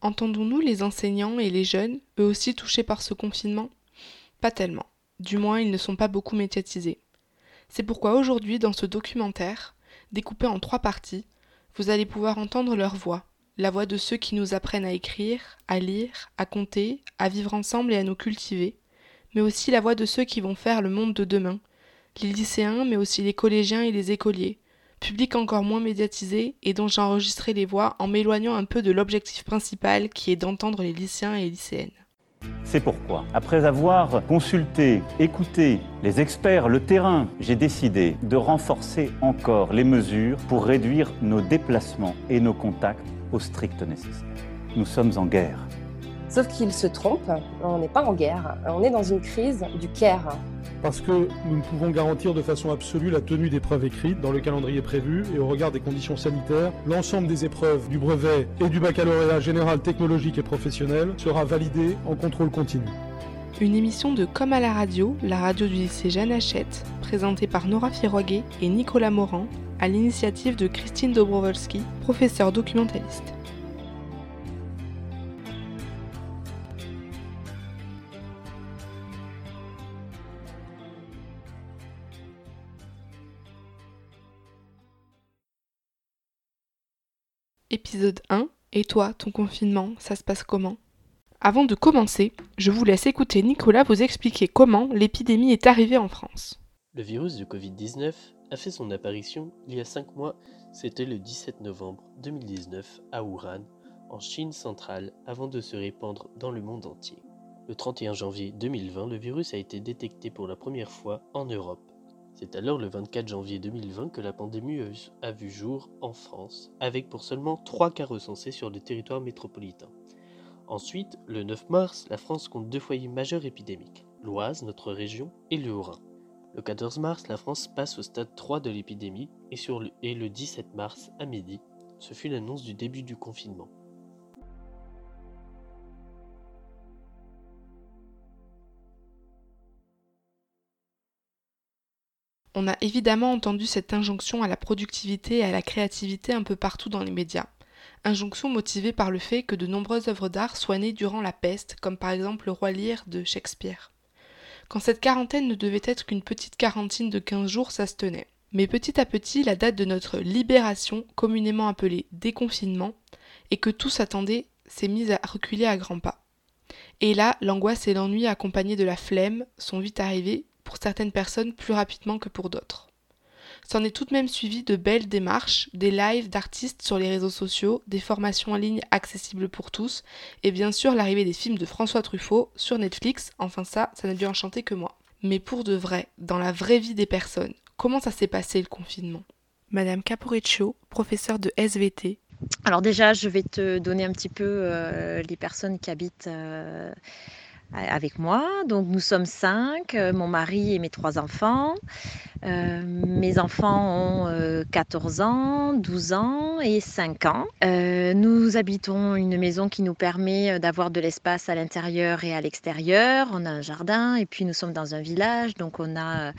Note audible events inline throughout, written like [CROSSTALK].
Entendons-nous les enseignants et les jeunes, eux aussi touchés par ce confinement? Pas tellement. Du moins, ils ne sont pas beaucoup médiatisés. C'est pourquoi aujourd'hui, dans ce documentaire, découpé en trois parties, vous allez pouvoir entendre leur voix, la voix de ceux qui nous apprennent à écrire, à lire, à compter, à vivre ensemble et à nous cultiver, mais aussi la voix de ceux qui vont faire le monde de demain, les lycéens, mais aussi les collégiens et les écoliers, public encore moins médiatisé et dont j'ai enregistré les voix en m'éloignant un peu de l'objectif principal qui est d'entendre les lycéens et lycéennes. C'est pourquoi, après avoir consulté, écouté les experts, le terrain, j'ai décidé de renforcer encore les mesures pour réduire nos déplacements et nos contacts au strict nécessaire. Nous sommes en guerre. Sauf qu'il se trompe, on n'est pas en guerre, on est dans une crise du care. Parce que nous ne pouvons garantir de façon absolue la tenue d'épreuves écrites dans le calendrier prévu et au regard des conditions sanitaires, l'ensemble des épreuves du brevet et du baccalauréat général technologique et professionnel sera validé en contrôle continu. Une émission de Comme à la radio, la radio du lycée Jeanne Hachette, présentée par Nora Firoguet et Nicolas Morand, à l'initiative de Christine Dobrowolski, professeure documentaliste. Épisode 1 Et toi, ton confinement, ça se passe comment? Avant de commencer, je vous laisse écouter Nicolas vous expliquer comment l'épidémie est arrivée en France. Le virus du Covid-19 a fait son apparition il y a 5 mois, c'était le 17 novembre 2019 à Wuhan, en Chine centrale, avant de se répandre dans le monde entier. Le 31 janvier 2020, le virus a été détecté pour la première fois en Europe. C'est alors le 24 janvier 2020 que la pandémie a vu jour en France, avec pour seulement 3 cas recensés sur le territoire métropolitain. Ensuite, le 9 mars, la France compte deux foyers majeurs épidémiques, l'Oise, notre région, et le Haut-Rhin. Le 14 mars, la France passe au stade 3 de l'épidémie et, le, et le 17 mars, à midi, ce fut l'annonce du début du confinement. On a évidemment entendu cette injonction à la productivité et à la créativité un peu partout dans les médias. Injonction motivée par le fait que de nombreuses œuvres d'art soient nées durant la peste, comme par exemple le roi Lear de Shakespeare. Quand cette quarantaine ne devait être qu'une petite quarantaine de 15 jours, ça se tenait. Mais petit à petit, la date de notre libération, communément appelée déconfinement, et que tous attendaient, s'est mise à reculer à grands pas. Et là, l'angoisse et l'ennui accompagnés de la flemme sont vite arrivés pour certaines personnes plus rapidement que pour d'autres. C'en est tout de même suivi de belles démarches, des lives d'artistes sur les réseaux sociaux, des formations en ligne accessibles pour tous, et bien sûr l'arrivée des films de François Truffaut sur Netflix, enfin ça, ça n'a dû enchanter que moi. Mais pour de vrai, dans la vraie vie des personnes, comment ça s'est passé le confinement? Madame Caporeccio, professeure de SVT. Alors déjà, je vais te donner un petit peu euh, les personnes qui habitent euh, avec moi. Donc nous sommes cinq, euh, mon mari et mes trois enfants. Euh, mes enfants ont 14 euh, ans, 12 ans et 5 ans. nous habitons une maison qui nous permet d'avoir de l'espace à l'intérieur et à l'extérieur. On a un jardin et puis nous sommes dans un village, donc on a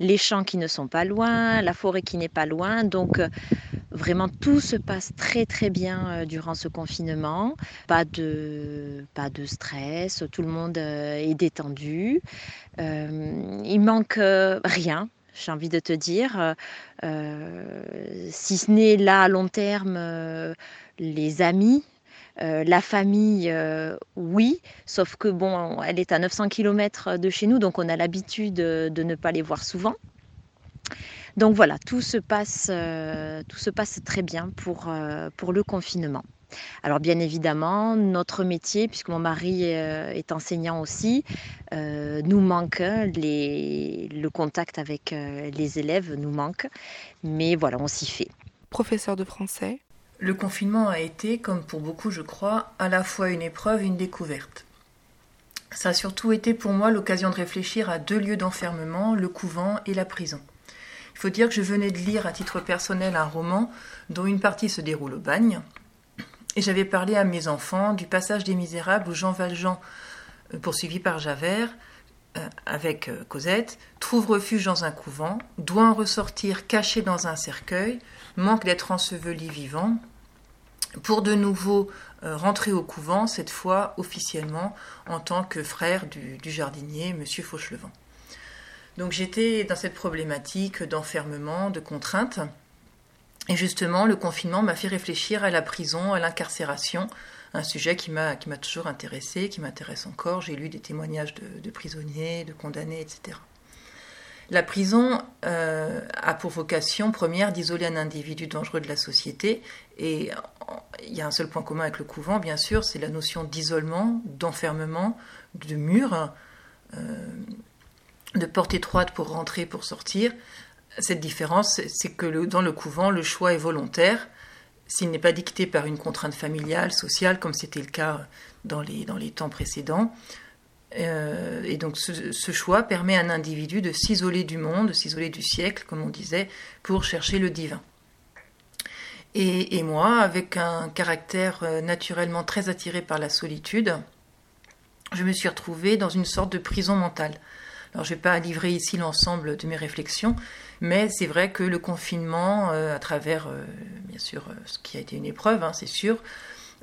les champs qui ne sont pas loin, la forêt qui n'est pas loin. Donc vraiment tout se passe très très bien durant ce confinement. Pas de, pas de stress, tout le monde est détendu. il manque rien j'ai envie de te dire, si ce n'est là à long terme les amis, la famille, oui, sauf que bon, elle est à 900 km de chez nous, donc on a l'habitude de ne pas les voir souvent. Donc voilà, tout se passe, tout se passe très bien pour, pour le confinement. Alors bien évidemment, notre métier, puisque mon mari euh, est enseignant aussi, euh, nous manque, le contact avec euh, les élèves nous manque, mais voilà, on s'y fait. Professeur de français. Le confinement a été, comme pour beaucoup je crois, à la fois une épreuve et une découverte. Ça a surtout été pour moi l'occasion de réfléchir à deux lieux d'enfermement, le couvent et la prison. Il faut dire que je venais de lire à titre personnel un roman dont une partie se déroule au bagne, et j'avais parlé à mes enfants du passage des Misérables où Jean Valjean, euh, poursuivi par Javert, euh, avec euh, Cosette, trouve refuge dans un couvent, doit en ressortir caché dans un cercueil, manque d'être enseveli vivant, pour de nouveau rentrer au couvent, cette fois officiellement en tant que frère du, jardinier, M. Fauchelevent. Donc j'étais dans cette problématique d'enfermement, de contrainte. Et justement, le confinement m'a fait réfléchir à la prison, à l'incarcération, un sujet qui m'a toujours intéressé, qui m'intéresse encore. J'ai lu des témoignages de, prisonniers, de condamnés, etc. La prison euh, a pour vocation première d'isoler un individu dangereux de la société. Et il y a un seul point commun avec le couvent, bien sûr, c'est la notion d'isolement, d'enfermement, de mur, euh, de porte étroite pour rentrer, pour sortir. Cette différence, c'est que dans le couvent, le choix est volontaire. S'il n'est pas dicté par une contrainte familiale, sociale, comme c'était le cas dans les, dans les temps précédents, euh, et donc ce, choix permet à un individu de s'isoler du monde, de s'isoler du siècle, comme on disait, pour chercher le divin. Et, moi, avec un caractère euh, naturellement très attiré par la solitude, je me suis retrouvée dans une sorte de prison mentale. Alors je ne vais pas livrer ici l'ensemble de mes réflexions, mais c'est vrai que le confinement, euh, à travers, bien sûr, ce qui a été une épreuve, hein, c'est sûr,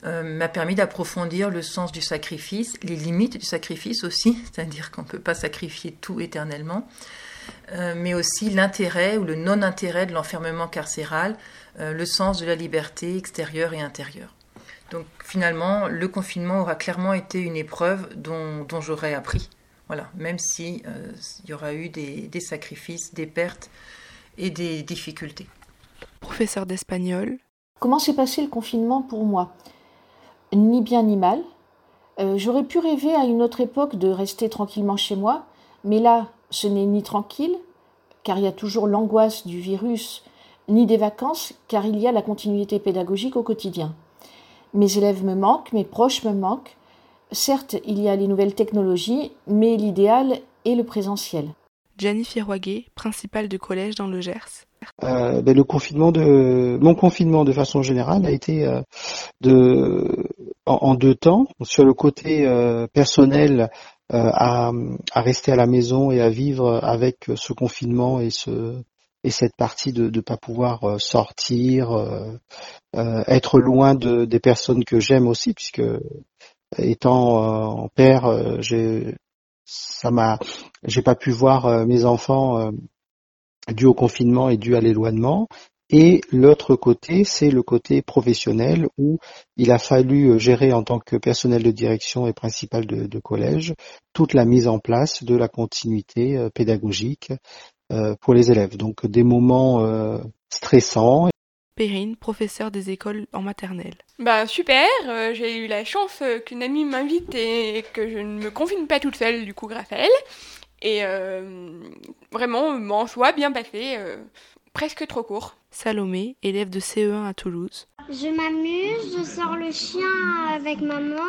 euh, m'a permis d'approfondir le sens du sacrifice, les limites du sacrifice aussi, [LAUGHS] c'est-à-dire qu'on ne peut pas sacrifier tout éternellement, euh, mais aussi l'intérêt ou le non-intérêt de l'enfermement carcéral, euh, le sens de la liberté extérieure et intérieure. Donc finalement, le confinement aura clairement été une épreuve dont, j'aurais appris, voilà, même s'il y aura eu des sacrifices, des pertes et des difficultés. Professeur d'espagnol. Comment s'est passé le confinement pour moi? Ni bien ni mal. Euh, j'aurais pu rêver à une autre époque de rester tranquillement chez moi, mais là, ce n'est ni tranquille, car il y a toujours l'angoisse du virus, ni des vacances, car il y a la continuité pédagogique au quotidien. Mes élèves me manquent, mes proches me manquent. Certes, il y a les nouvelles technologies, mais l'idéal est le présentiel. Gianni Firoiguet, principale de collège dans le Gers. Euh, ben, le confinement de mon confinement de façon générale a été euh, de en, deux temps sur le côté euh, personnel à, à, rester à la maison et à vivre avec ce confinement et ce et cette partie de ne pas pouvoir sortir être loin de des personnes que j'aime aussi puisque étant en père j'ai ça m'a j'ai pas pu voir mes enfants dû au confinement et dû à l'éloignement. Et l'autre côté, c'est le côté professionnel où il a fallu euh, gérer en tant que personnel de direction et principal de, collège toute la mise en place de la continuité euh, pédagogique euh, pour les élèves. Donc des moments stressants. Perrine, professeur des écoles en maternelle. Bah super, j'ai eu la chance qu'une amie m'invite et que je ne me confine pas toute seule du coup grâce à elle. Et euh, vraiment, en soi, bien passé, euh, presque trop court. Salomé, élève de CE1 à Toulouse. Je m'amuse, je sors le chien avec maman,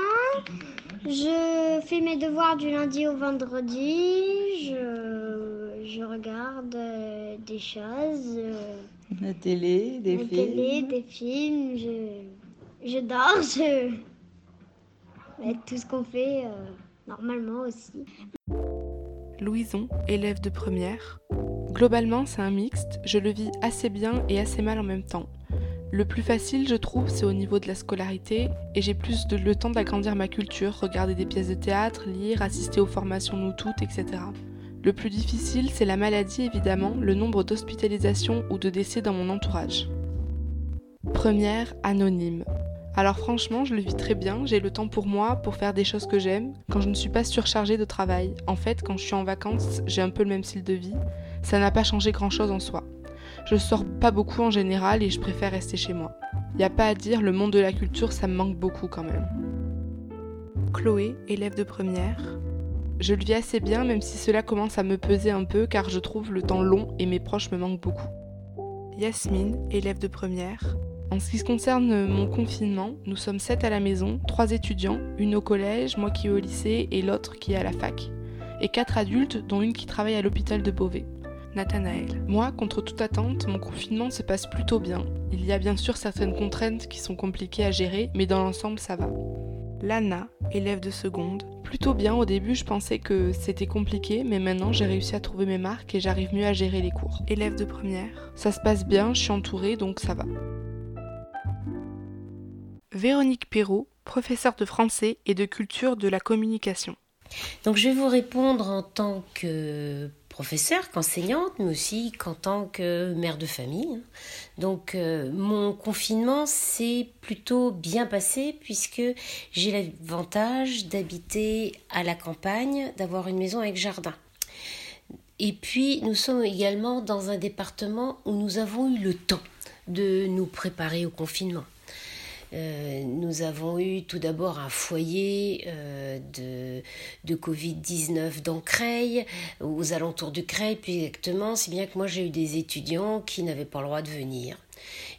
je fais mes devoirs du lundi au vendredi, je, je regarde euh, des choses. la télé, des la films. télé, des films, je, je dors, je. [LAUGHS] tout ce qu'on fait normalement aussi. Louison, élève de première. Globalement, c'est un mixte, je le vis assez bien et assez mal en même temps. Le plus facile, je trouve, c'est au niveau de la scolarité, et j'ai plus le temps d'agrandir ma culture, regarder des pièces de théâtre, lire, assister aux formations nous toutes, etc. Le plus difficile, c'est la maladie, évidemment, le nombre d'hospitalisations ou de décès dans mon entourage. Première, anonyme. Alors franchement, je le vis très bien, j'ai le temps pour moi, pour faire des choses que j'aime, quand je ne suis pas surchargée de travail. En fait, quand je suis en vacances, j'ai un peu le même style de vie. Ça n'a pas changé grand-chose en soi. Je sors pas beaucoup en général et je préfère rester chez moi. Y a pas à dire, le monde de la culture, ça me manque beaucoup quand même. Chloé, élève de première. Je le vis assez bien, même si cela commence à me peser un peu, car je trouve le temps long et mes proches me manquent beaucoup. Yasmine, élève de première. En ce qui se concerne mon confinement, nous sommes sept à la maison, trois étudiants, une au collège, moi qui est au lycée et l'autre qui est à la fac. Et quatre adultes, dont une qui travaille à l'hôpital de Beauvais. Nathanaël. Moi, contre toute attente, mon confinement se passe plutôt bien. Il y a bien sûr certaines contraintes qui sont compliquées à gérer, mais dans l'ensemble, ça va. Lana, élève de seconde. Plutôt bien, au début je pensais que c'était compliqué, mais maintenant j'ai réussi à trouver mes marques et j'arrive mieux à gérer les cours. Élève de première. Ça se passe bien, je suis entourée, donc ça va. Véronique Perrault, professeure de français et de culture de la communication. Donc je vais vous répondre en tant que professeure, qu'enseignante, mais aussi qu'en tant que mère de famille. Donc euh, mon confinement s'est plutôt bien passé puisque j'ai l'avantage d'habiter à la campagne, d'avoir une maison avec jardin. Et puis nous sommes également dans un département où nous avons eu le temps de nous préparer au confinement. Euh, nous avons eu tout d'abord un foyer euh, de, de Covid-19 dans Creil, aux alentours de Creil plus exactement, si bien que moi j'ai eu des étudiants qui n'avaient pas le droit de venir.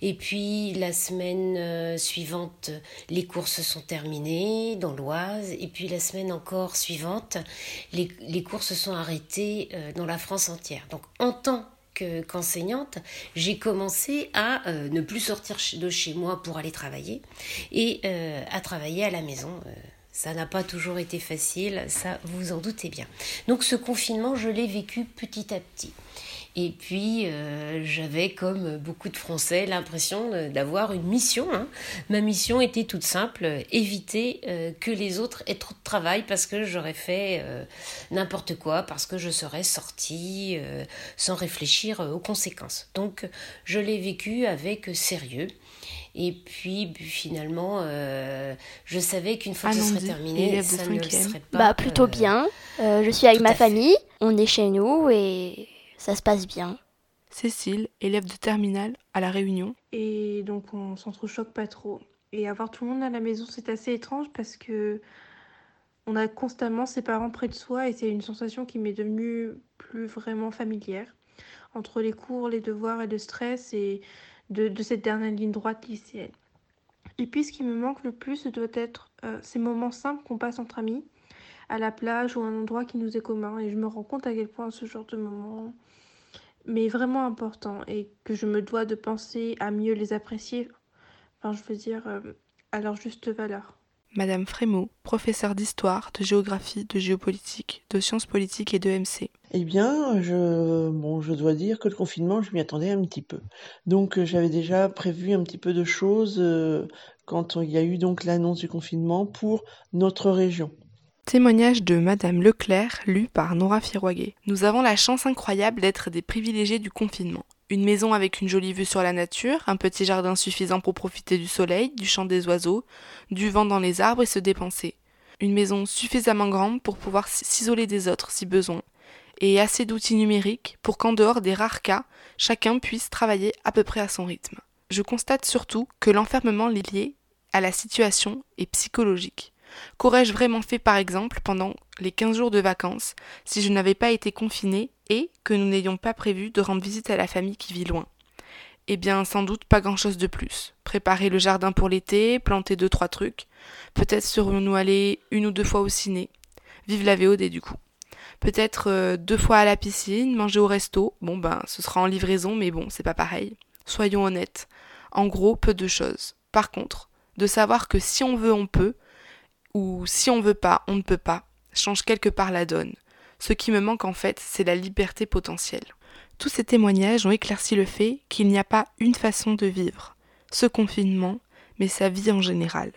Et puis la semaine euh, suivante, les cours se sont terminés dans l'Oise. Et puis la semaine encore suivante, les, les cours se sont arrêtés dans la France entière. Donc en temps qu'enseignante, j'ai commencé à euh, ne plus sortir de chez moi pour aller travailler et euh, à travailler à la maison. Euh, ça n'a pas toujours été facile, ça vous en doutez bien. Donc ce confinement, je l'ai vécu petit à petit. Et puis, euh, j'avais, comme beaucoup de Français, l'impression d'avoir une mission. Hein. Ma mission était toute simple, éviter euh, que les autres aient trop de travail parce que j'aurais fait euh, n'importe quoi, parce que je serais sortie sans réfléchir aux conséquences. Donc, je l'ai vécu avec sérieux. Et puis finalement, je savais qu'une fois que ce serait terminé, ça ne serait pas. Bah plutôt bien. je suis avec ma famille, on est chez nous et ça se passe bien. Cécile, élève de terminale à La Réunion. Et donc on s'entrechoque pas trop. Et avoir tout le monde à la maison, c'est assez étrange parce que on a constamment ses parents près de soi et c'est une sensation qui m'est devenue plus vraiment familière. Entre les cours, les devoirs et le stress et de, cette dernière ligne droite lycéenne. Et puis ce qui me manque le plus, ce doit être euh, ces moments simples qu'on passe entre amis, à la plage ou un endroit qui nous est commun. Et je me rends compte à quel point ce genre de moments mais vraiment important et que je me dois de penser à mieux les apprécier, enfin je veux dire euh, à leur juste valeur. Madame Frémaux, professeure d'histoire, de géographie, de géopolitique, de sciences politiques et de MC. Eh bien, je, bon, je dois dire que le confinement, je m'y attendais un petit peu. Donc, euh, j'avais déjà prévu un petit peu de choses euh, quand il y a eu donc l'annonce du confinement pour notre région. Témoignage de Madame Leclerc, lu par Nora Firouaguet. Nous avons la chance incroyable d'être des privilégiés du confinement. Une maison avec une jolie vue sur la nature, un petit jardin suffisant pour profiter du soleil, du chant des oiseaux, du vent dans les arbres et se dépenser. Une maison suffisamment grande pour pouvoir s'isoler des autres si besoin, et assez d'outils numériques pour qu'en dehors des rares cas, chacun puisse travailler à peu près à son rythme. Je constate surtout que l'enfermement lié à la situation est psychologique. Qu'aurais-je vraiment fait par exemple pendant les 15 jours de vacances si je n'avais pas été confinée et que nous n'ayons pas prévu de rendre visite à la famille qui vit loin? Eh bien, sans doute pas grand-chose de plus. Préparer le jardin pour l'été, planter deux trois trucs. Peut-être serions-nous allés une ou deux fois au ciné. Vive la VOD du coup. Peut-être euh, deux fois à la piscine, manger au resto. Bon ben, ce sera en livraison, mais bon, c'est pas pareil. Soyons honnêtes. En gros, peu de choses. Par contre, de savoir que si on veut, on peut, ou si on veut pas, on ne peut pas, change quelque part la donne. Ce qui me manque en fait, c'est la liberté potentielle. Tous ces témoignages ont éclairci le fait qu'il n'y a pas une façon de vivre, ce confinement, mais sa vie en général.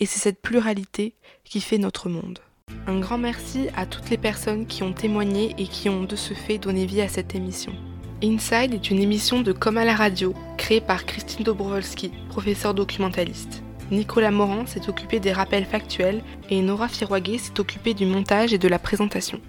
Et c'est cette pluralité qui fait notre monde. Un grand merci à toutes les personnes qui ont témoigné et qui ont de ce fait donné vie à cette émission. Inside est une émission de Comme à la radio, créée par Christine Dobrowolski, professeure documentaliste. Nicolas Morand s'est occupé des rappels factuels et Nora Firouaguet s'est occupée du montage et de la présentation.